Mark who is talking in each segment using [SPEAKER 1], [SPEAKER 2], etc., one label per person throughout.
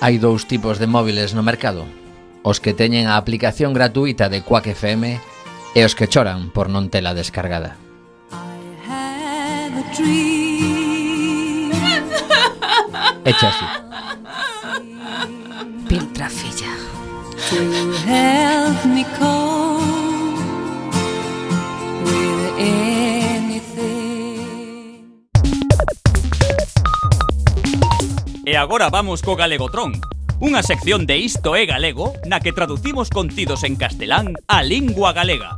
[SPEAKER 1] Hai dous tipos de móviles no mercado. Os que teñen a aplicación gratuita de Quack FM E os que choran por non tela descargada. Echa así.
[SPEAKER 2] Piltra filla
[SPEAKER 3] To help me call
[SPEAKER 4] E agora vamos co Galegotron, unha sección de Isto é Galego na que traducimos contidos en castelán á lingua galega.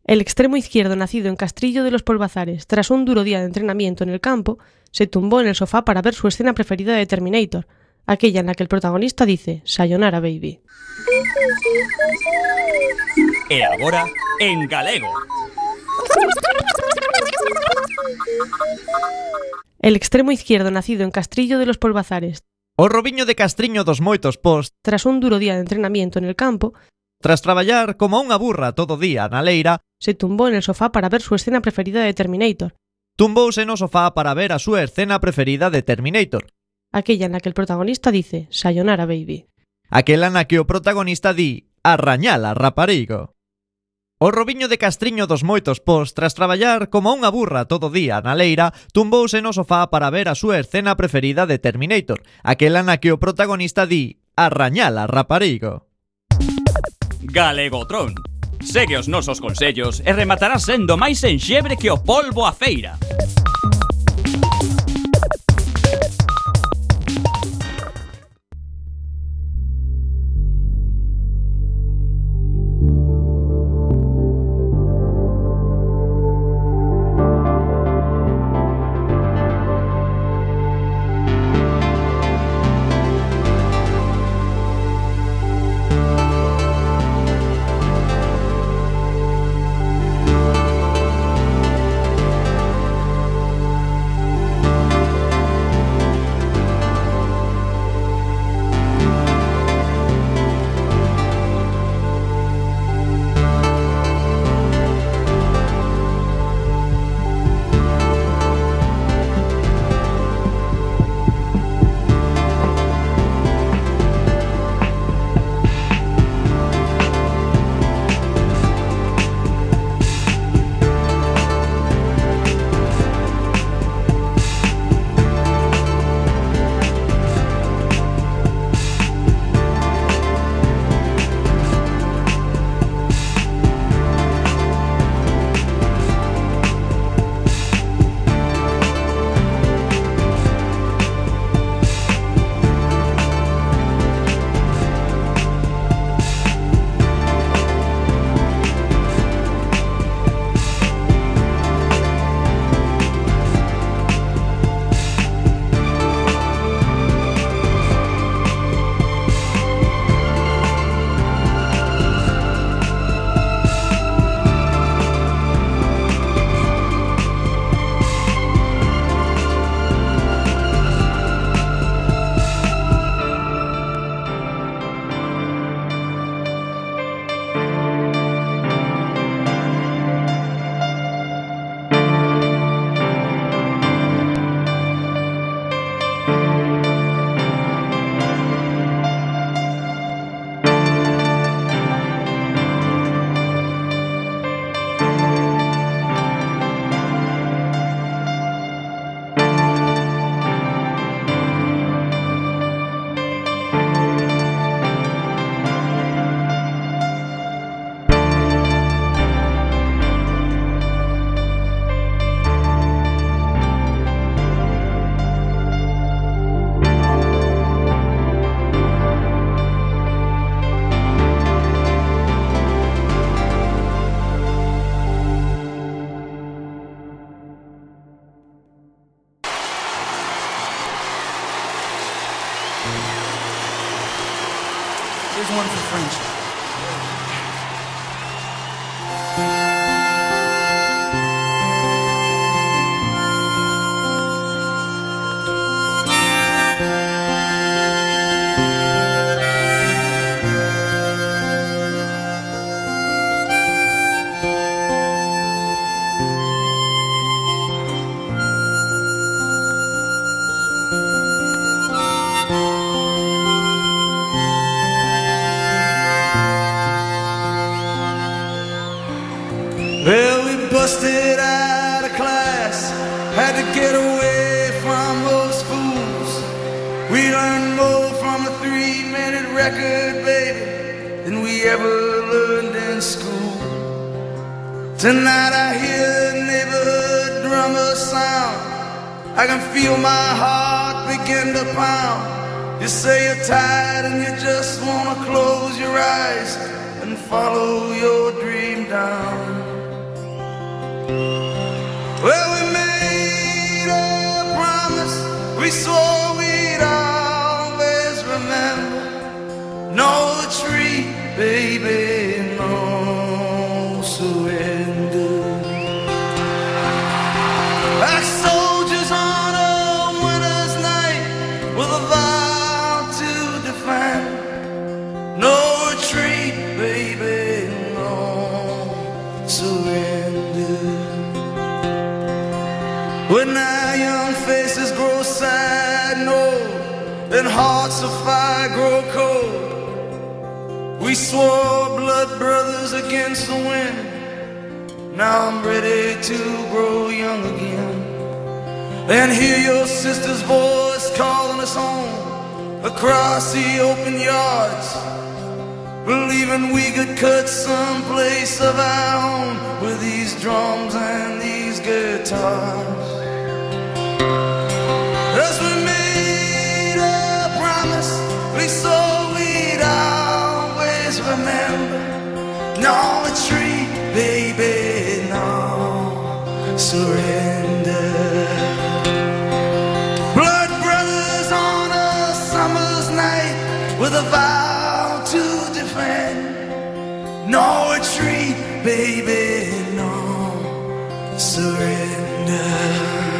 [SPEAKER 5] El extremo izquierdo nacido en Castrillo de los Polvazares, tras un duro día de entrenamiento en el campo, se tumbó en el sofá para ver su escena preferida de Terminator, aquella en la que el protagonista dice Sayonara Baby.
[SPEAKER 4] E agora, en galego.
[SPEAKER 5] El extremo izquierdo nacido en Castrillo de los Polvazares.
[SPEAKER 6] O Robiño de Castriño dos moitos post.
[SPEAKER 5] Tras un duro día de entrenamiento en el campo,
[SPEAKER 6] tras traballar como unha burra todo día na leira,
[SPEAKER 5] se tumbou en el sofá para ver súa escena preferida de Terminator.
[SPEAKER 6] Tumbouse no sofá para ver a súa escena preferida de Terminator.
[SPEAKER 5] Aquella na que el protagonista dice, Sayonara baby.
[SPEAKER 6] Aquela na que o protagonista di, Arrañala raparigo. O Robiño de Castriño dos moitos pós, tras traballar como unha burra todo día na leira, tumbouse no sofá para ver a súa escena preferida de Terminator, aquela na que o protagonista di «Arrañala, raparigo».
[SPEAKER 4] Galegotron. Segue os nosos consellos e rematarás sendo máis enxebre que o polvo a feira.
[SPEAKER 2] We learned more from a three-minute record, baby, than we ever learned in school. Tonight I hear the neighborhood drummer sound. I can feel my heart begin to pound. You say you're tired and you just wanna close your eyes and follow your dream down. Well, we made a promise. We swore baby, swore blood brothers against the wind. Now I'm ready to grow young again and hear your sister's voice calling us home across the open yards. Believing we could cut some place of our own with these drums and these guitars. As we made a promise, we always remember. No retreat, baby, no surrender. Blood brothers on a summer's night with a vow to defend. No retreat, baby, no surrender.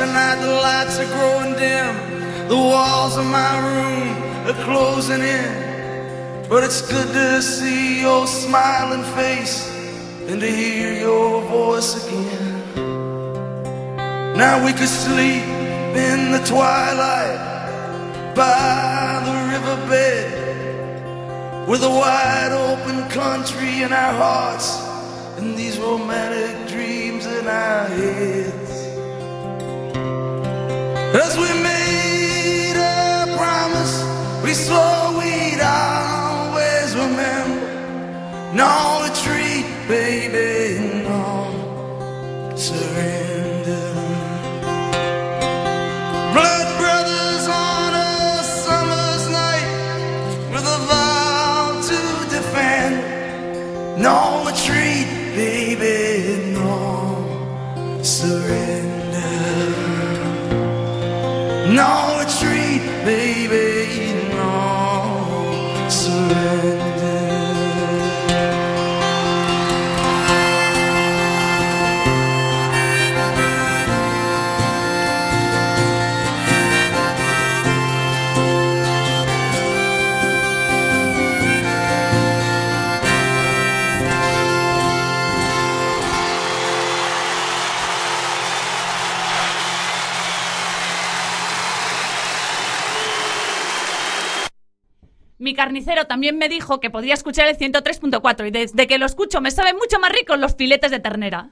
[SPEAKER 2] Tonight, the lights are growing dim. The walls of my room are closing in. But it's good to see your smiling face and to hear your voice again. Now we could sleep in the twilight by the riverbed with a wide open country in our hearts and these romantic dreams in our heads. As we made a promise, we swore we'd always remember. No retreat, baby, no surrender. Blood brothers on a summer's night with a vow to defend. No retreat,
[SPEAKER 7] carnicero también me dijo que podía escuchar el 103.4 y desde que lo escucho me saben mucho más ricos los filetes de ternera.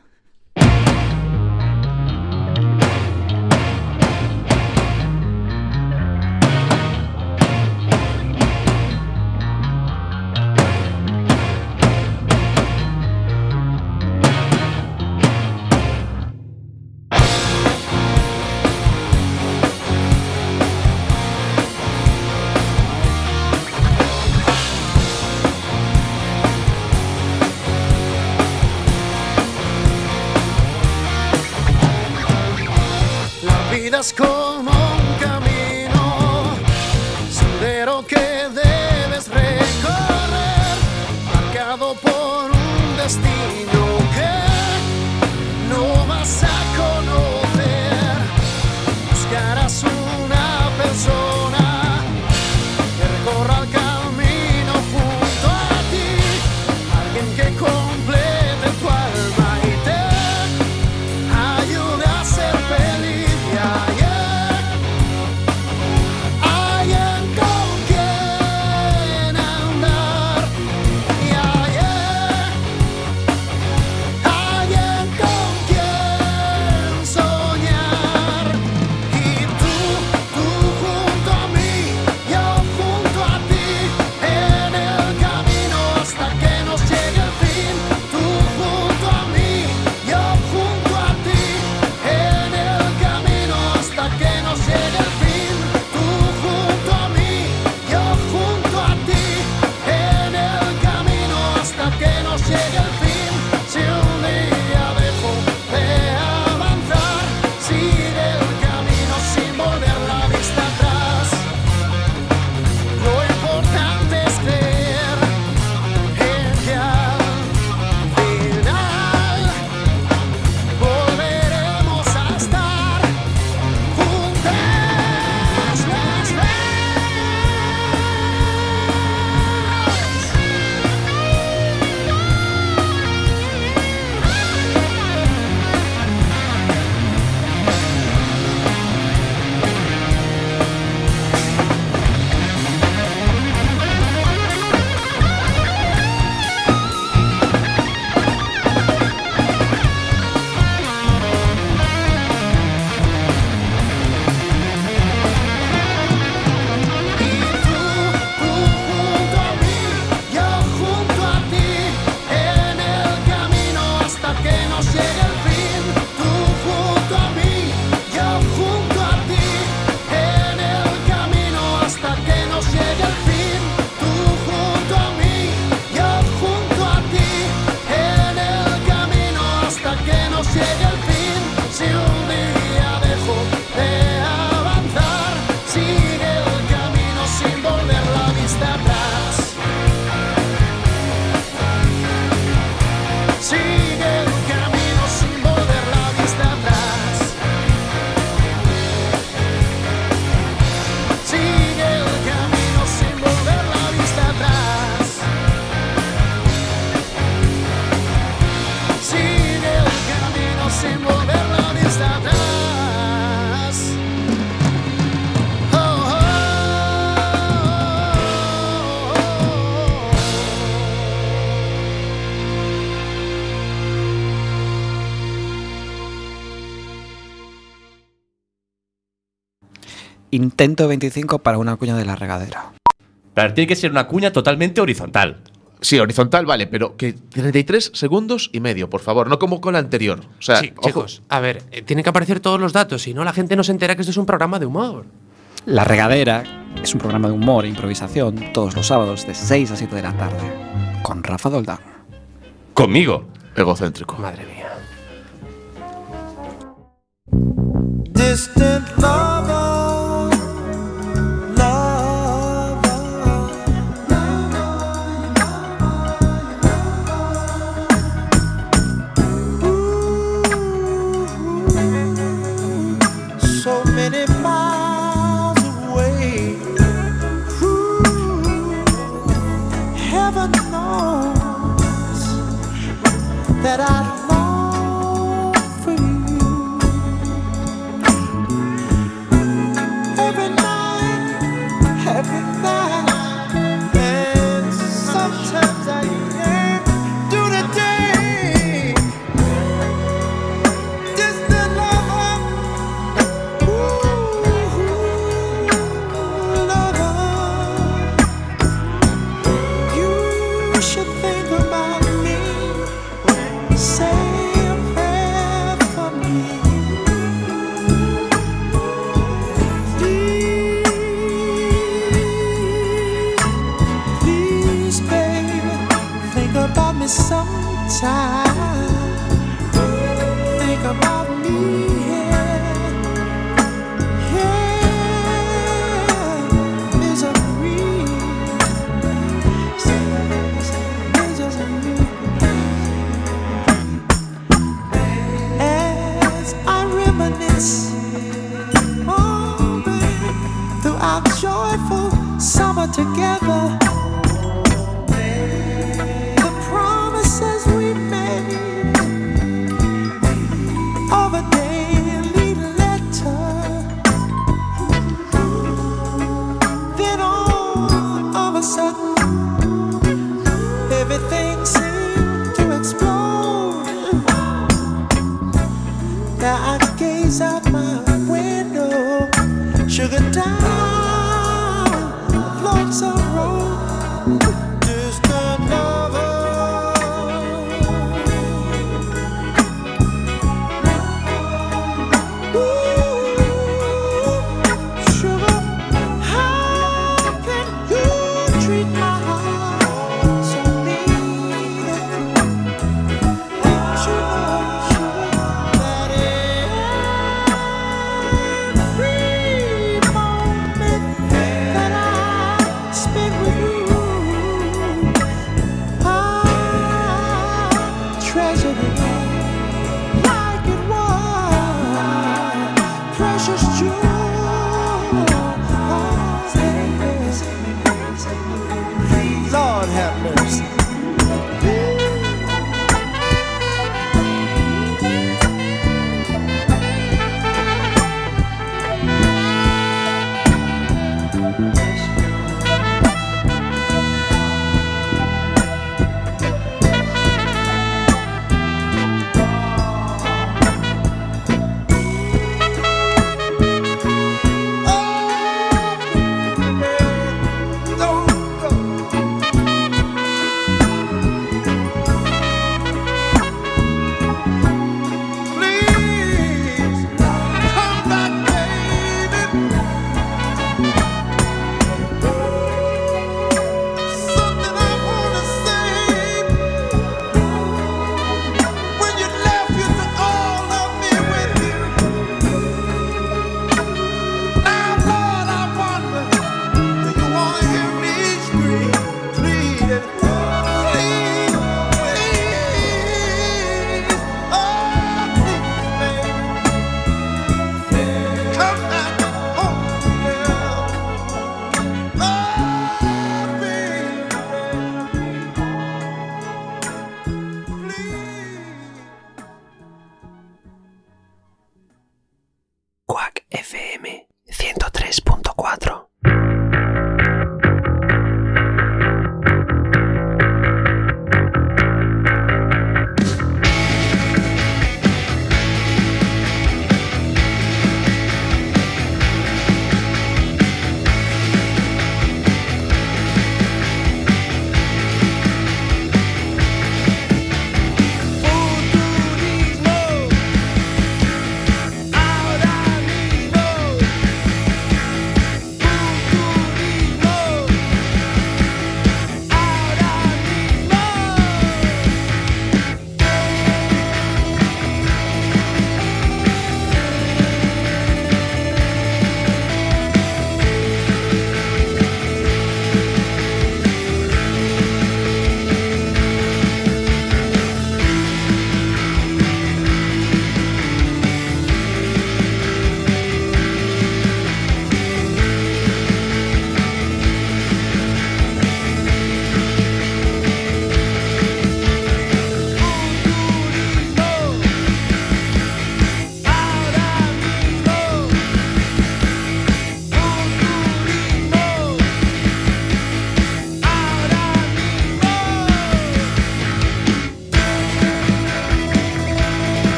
[SPEAKER 8] Intento 25 para una cuña de la regadera.
[SPEAKER 9] Claro, tiene que ser una cuña totalmente horizontal.
[SPEAKER 10] Sí, horizontal, vale, pero que 33 segundos y medio, por favor, no como con la anterior. O sea,
[SPEAKER 11] Sí,
[SPEAKER 10] ojo.
[SPEAKER 11] chicos, a ver, eh, tienen que aparecer todos los datos, si no la gente no se entera que esto es un programa de humor.
[SPEAKER 8] La regadera es un programa de humor e improvisación todos los sábados de 6 a 7 de la tarde con Rafa Doldán.
[SPEAKER 9] Conmigo.
[SPEAKER 10] Egocéntrico.
[SPEAKER 11] Madre mía.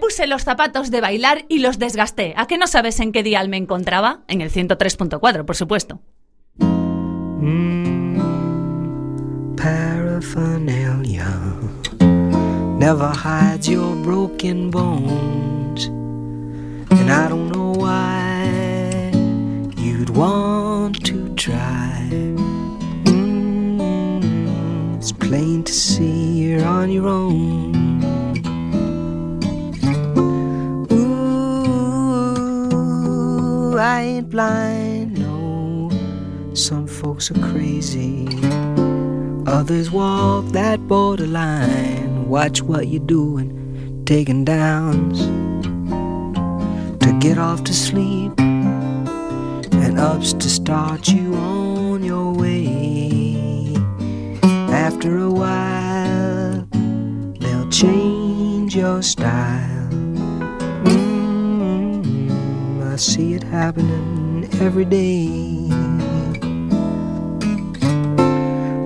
[SPEAKER 7] Puse los zapatos de bailar y los desgasté. ¿A qué no sabes en qué dial me encontraba? En el 103.4, por supuesto.
[SPEAKER 12] it's plain to see on your own. I ain't blind, no. Some folks are crazy. Others walk that borderline. Watch what you're doing, taking downs to get off to sleep and ups to start you on your way. After a while, they'll change your style. See it happening every day.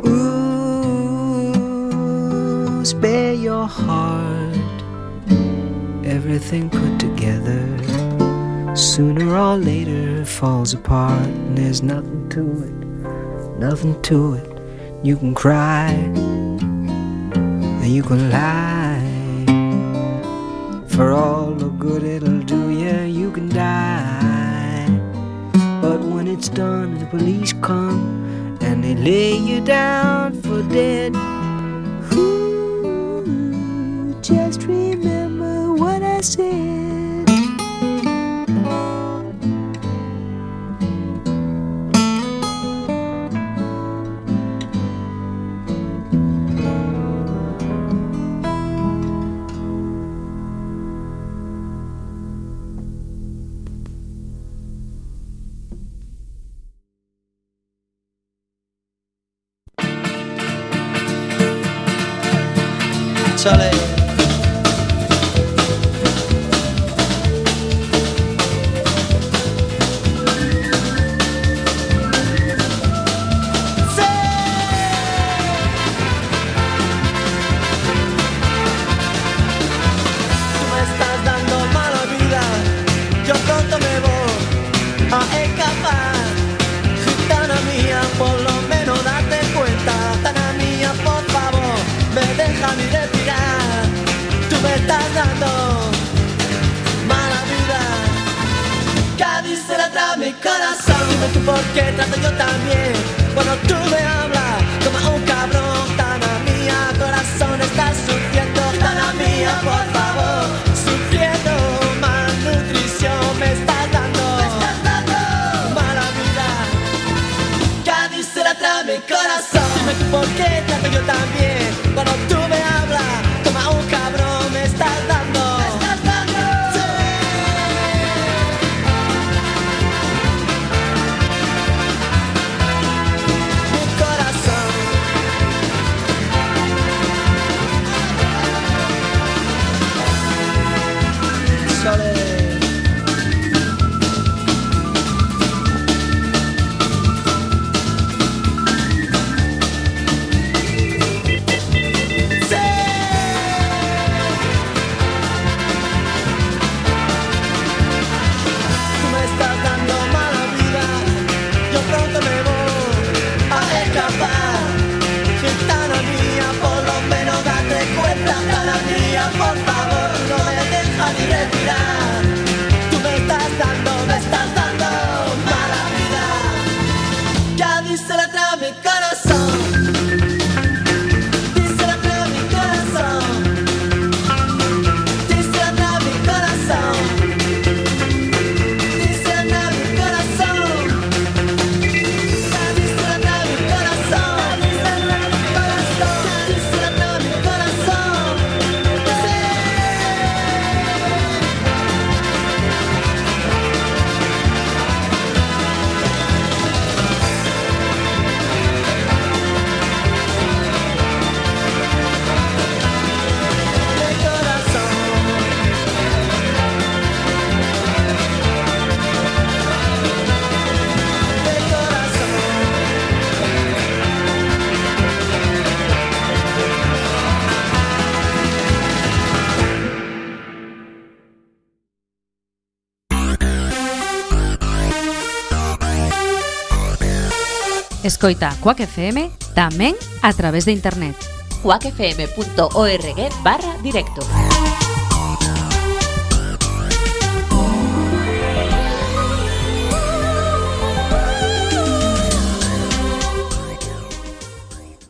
[SPEAKER 12] Ooh, spare your heart. Everything put together. Sooner or later falls apart, and there's nothing to it, nothing to it. You can cry, and you can lie. For all the good it'll do you, you can die. It's done, the police come and they lay you down for dead.
[SPEAKER 13] Chale.
[SPEAKER 14] Escoita Quack FM tamén a través de internet.
[SPEAKER 15] quackfm.org barra directo.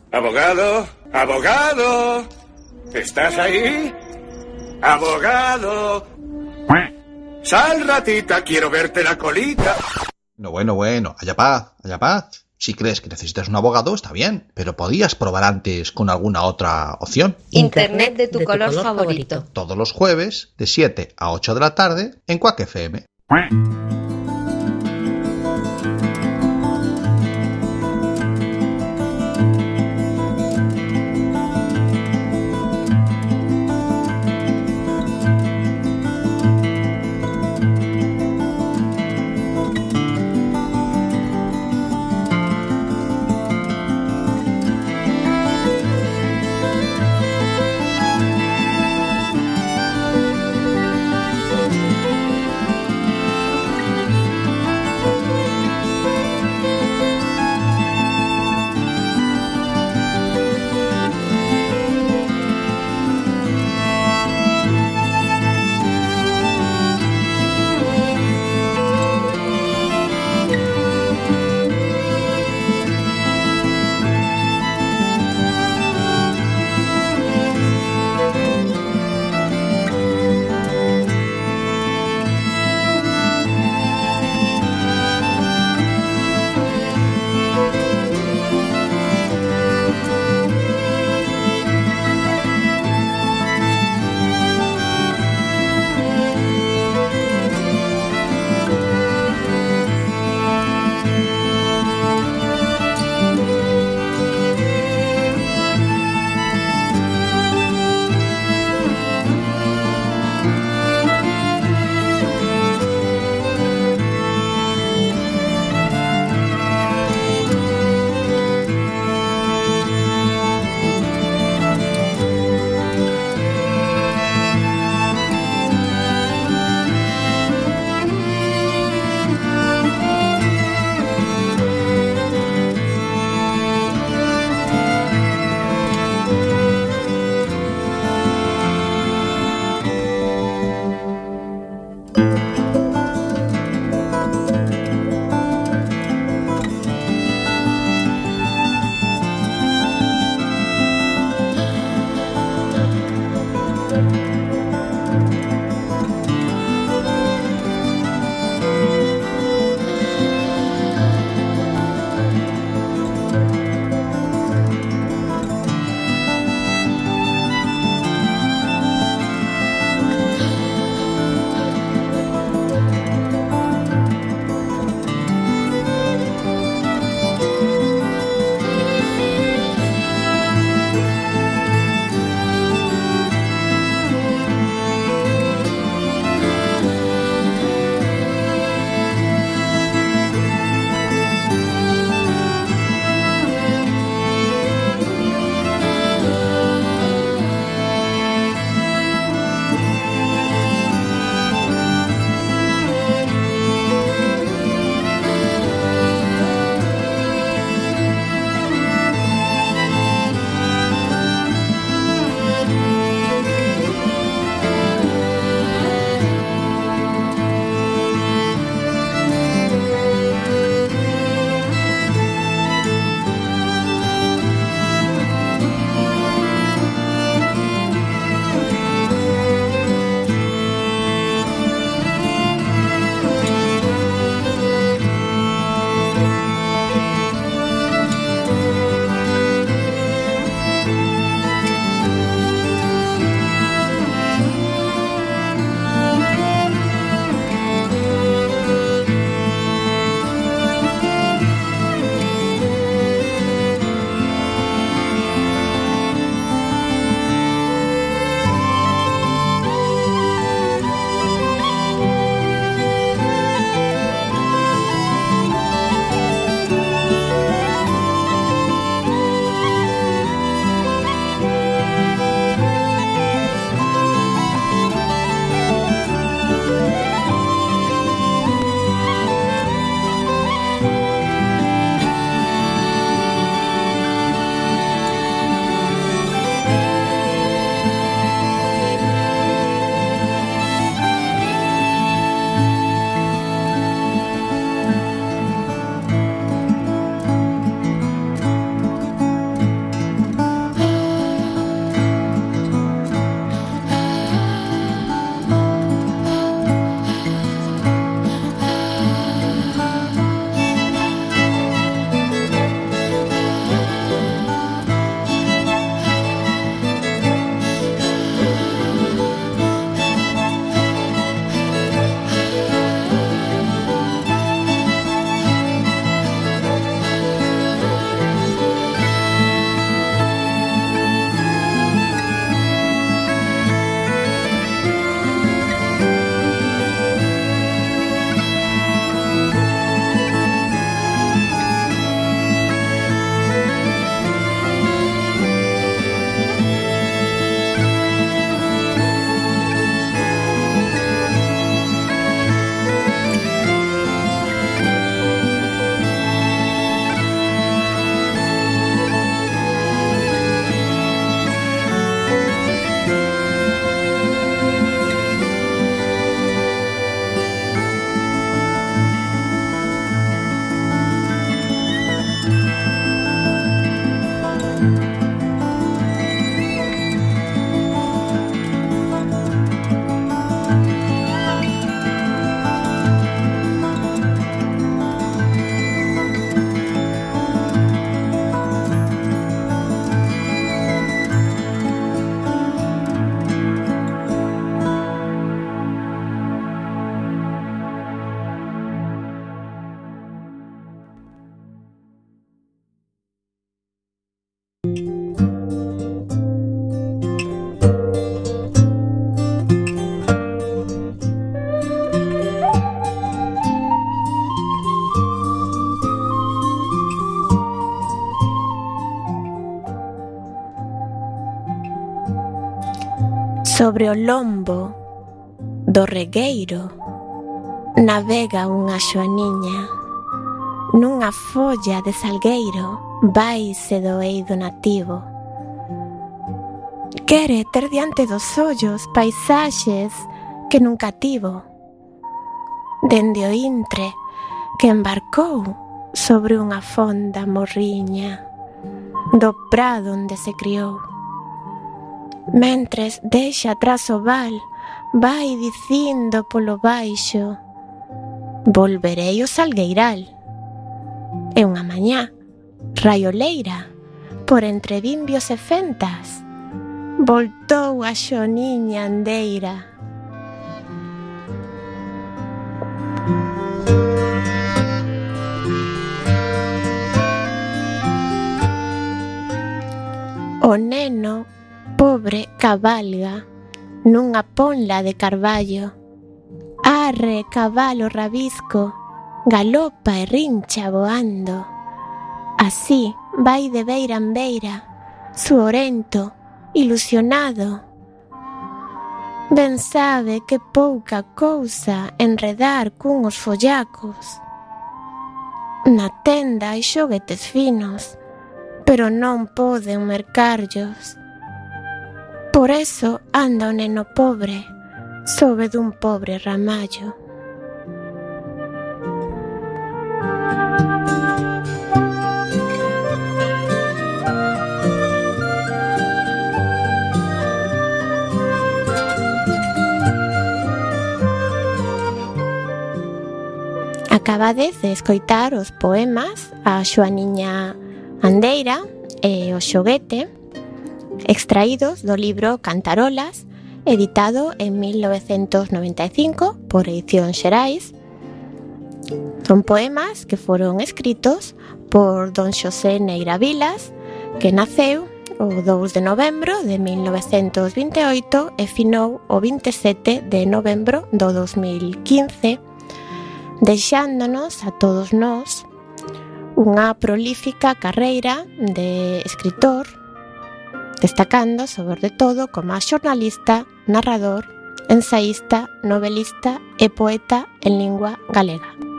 [SPEAKER 16] Abogado, abogado, ¿estás ahí? Abogado. Sal, ratita, quiero verte la colita.
[SPEAKER 17] No, bueno, bueno, haya paz, haya paz. Si crees que necesitas un abogado, está bien, pero podías probar antes con alguna otra opción.
[SPEAKER 15] Internet de tu, color, favorito.
[SPEAKER 17] Todos los jueves, de 7 a 8 de la tarde, en Quack FM.
[SPEAKER 18] Sobre o lombo do regueiro navega unha xoaniña. Nunha folla de salgueiro vai se doeido nativo. Quere ter diante dos ollos paisaxes que nunca tivo. Dende o intre que embarcou sobre unha fonda morriña do prado onde se criou. Mentres deixa atrás o val, vai dicindo polo baixo Volverei ao salgueiral. E unha mañá, raioleira, por entre bimbios e fentas Voltou a xoniña andeira. O neno pobre cabalga nunha ponla de carballo. Arre, cabalo rabisco, galopa e rincha voando. Así vai de beira en beira, suorento, ilusionado. Ben sabe que pouca cousa enredar cuns follacos. Na tenda hai xoguetes finos, pero non poden mercarllos. Por eso anda o neno pobre sobe dun pobre ramallo. Acabades de escoitar os poemas A Xoaniña Andeira e O Xoguete extraídos do libro Cantarolas, editado en 1995 por Edición Xerais. Son poemas que foron escritos por don Xosé Neira Vilas, que naceu o 2 de novembro de 1928 e finou o 27 de novembro do 2015, deixándonos a todos nós unha prolífica carreira de escritor, destacando sobre todo como xornalista, narrador, ensaísta, novelista e poeta en lingua galega.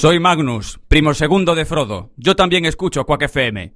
[SPEAKER 4] Soy Magnus, primo segundo de Frodo. Yo también escucho Quack FM.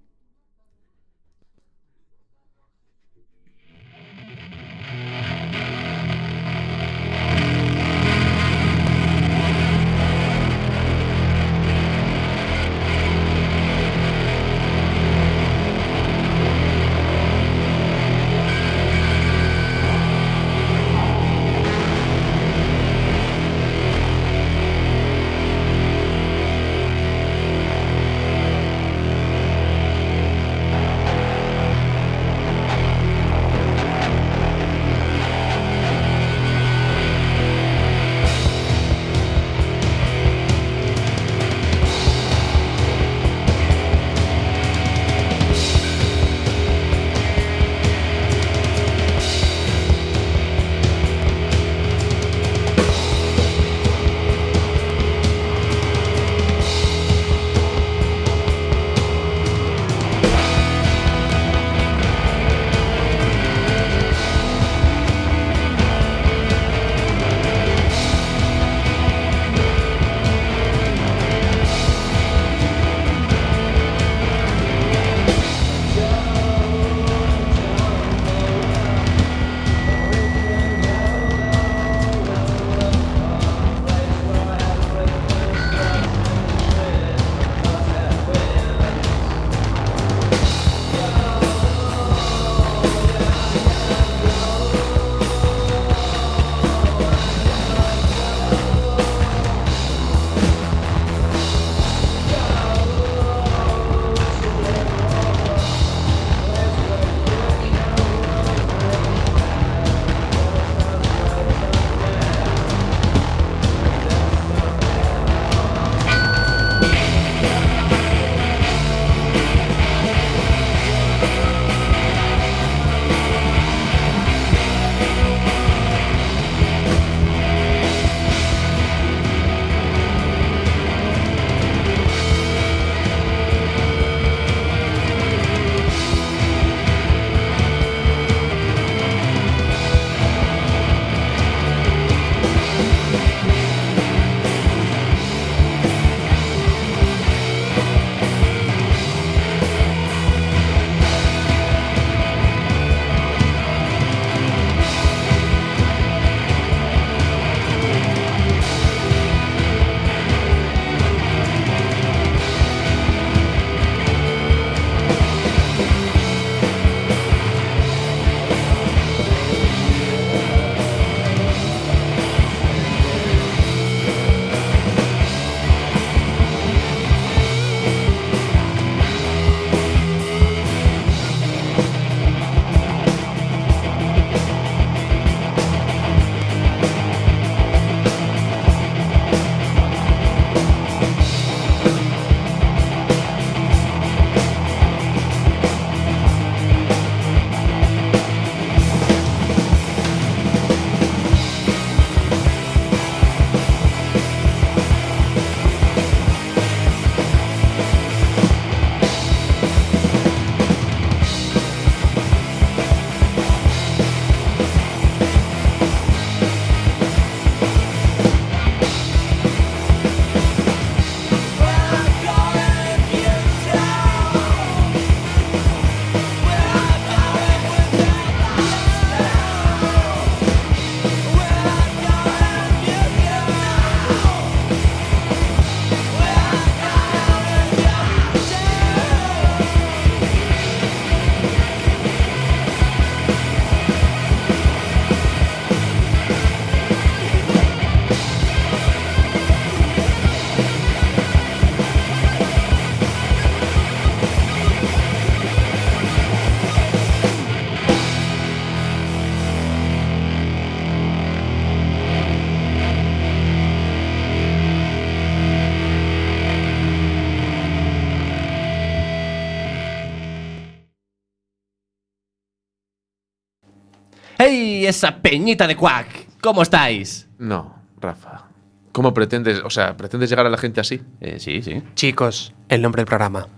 [SPEAKER 9] Esa peñita de Quack! ¿Cómo estáis?
[SPEAKER 10] No, Rafa. ¿Cómo pretendes, o sea, pretendes llegar a la gente así?
[SPEAKER 9] Eh, sí, sí.
[SPEAKER 11] Chicos, el nombre del programa.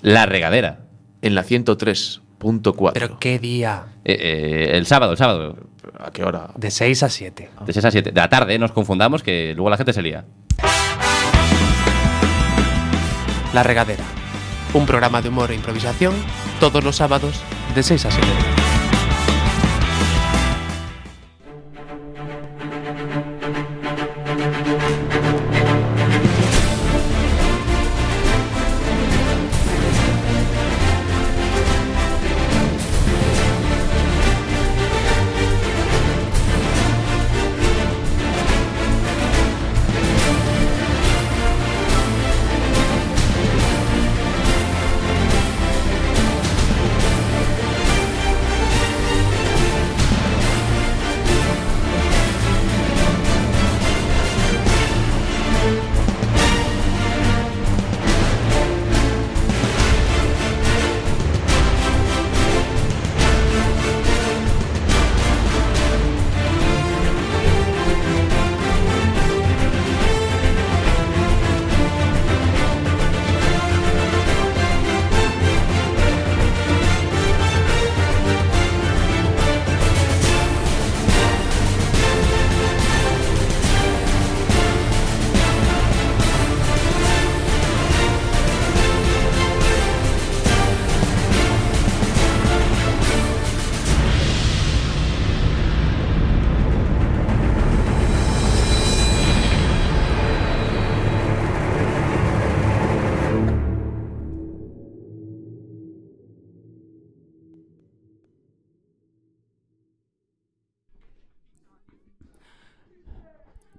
[SPEAKER 9] La regadera.
[SPEAKER 10] En la 103.4.
[SPEAKER 11] ¿Pero qué día?
[SPEAKER 9] Eh, eh, el sábado, el sábado.
[SPEAKER 10] ¿A qué hora?
[SPEAKER 11] De 6 a 7.
[SPEAKER 9] De 6 a 7. De la tarde, nos confundamos, que luego la gente se lía.
[SPEAKER 11] La regadera. Un programa de humor e improvisación todos los sábados de 6 a 7.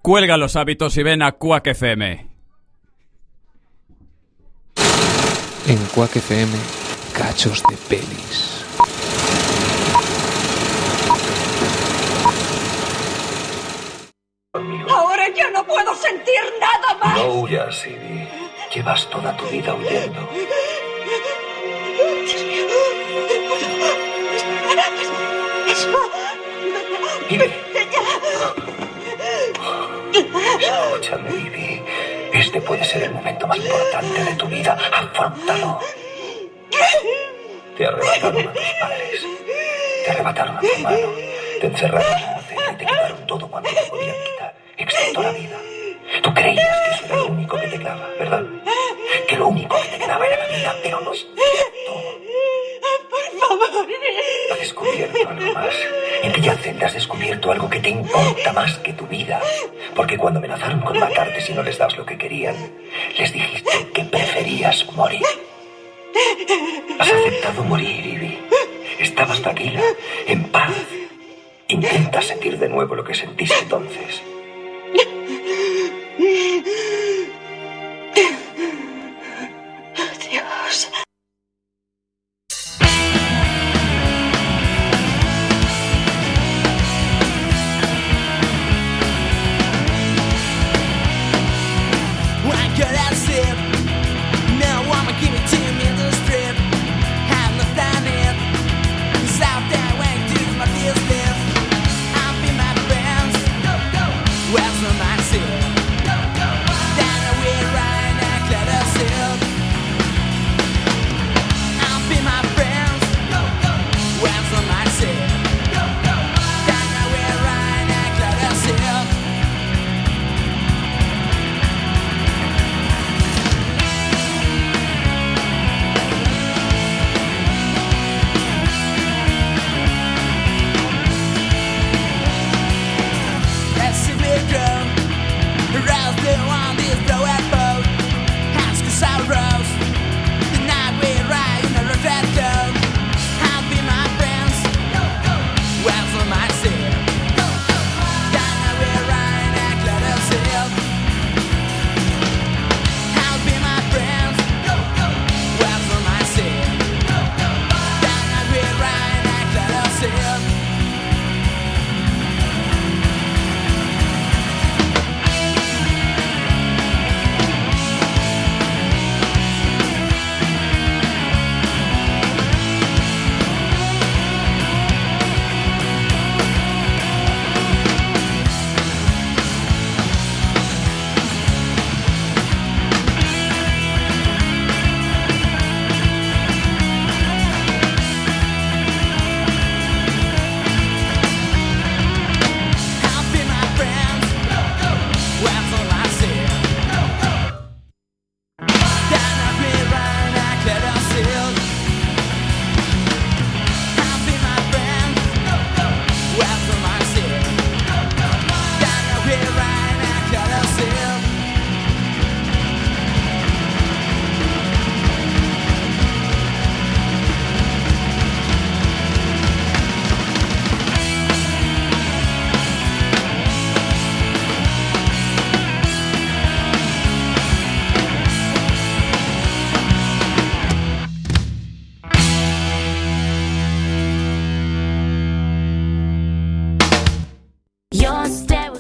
[SPEAKER 4] Cuelga los hábitos y ven a Quack FM.
[SPEAKER 19] En Quack FM, cachos de pelis.
[SPEAKER 20] Ahora ya no puedo sentir nada más.
[SPEAKER 21] No huyas, Ivy. Llevas toda tu vida huyendo. Escúchame, Ivy. Este puede ser el momento más importante de tu vida. Afrontalo. Te arrebataron a tus padres. Te arrebataron a tu hermano. Te encerraron en la celda y te quitaron todo cuanto te podían quitar, excepto la vida. Tú creías que eso era lo único que te quedaba, ¿verdad? Que lo único que te quedaba era la vida, pero no es
[SPEAKER 20] Por favor.
[SPEAKER 21] Has descubierto algo más. En aquella celda has descubierto algo que te importa más que tu vida. Porque cuando amenazaron con matarte si no les das lo que querían, les dijiste que preferías morir. Has aceptado morir, Ivy. Estabas tranquila, en paz. Intenta sentir de nuevo lo que sentiste entonces.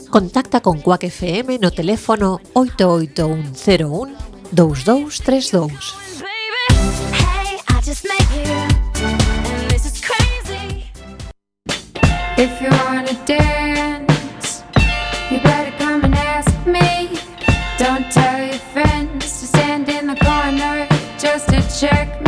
[SPEAKER 15] Contacta con Cuac FM no teléfono 88101 2232.
[SPEAKER 22] If you wanna dance, you better come and ask me. Don't tell your friends to stand in the corner just to check.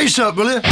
[SPEAKER 23] Ayşe kılı.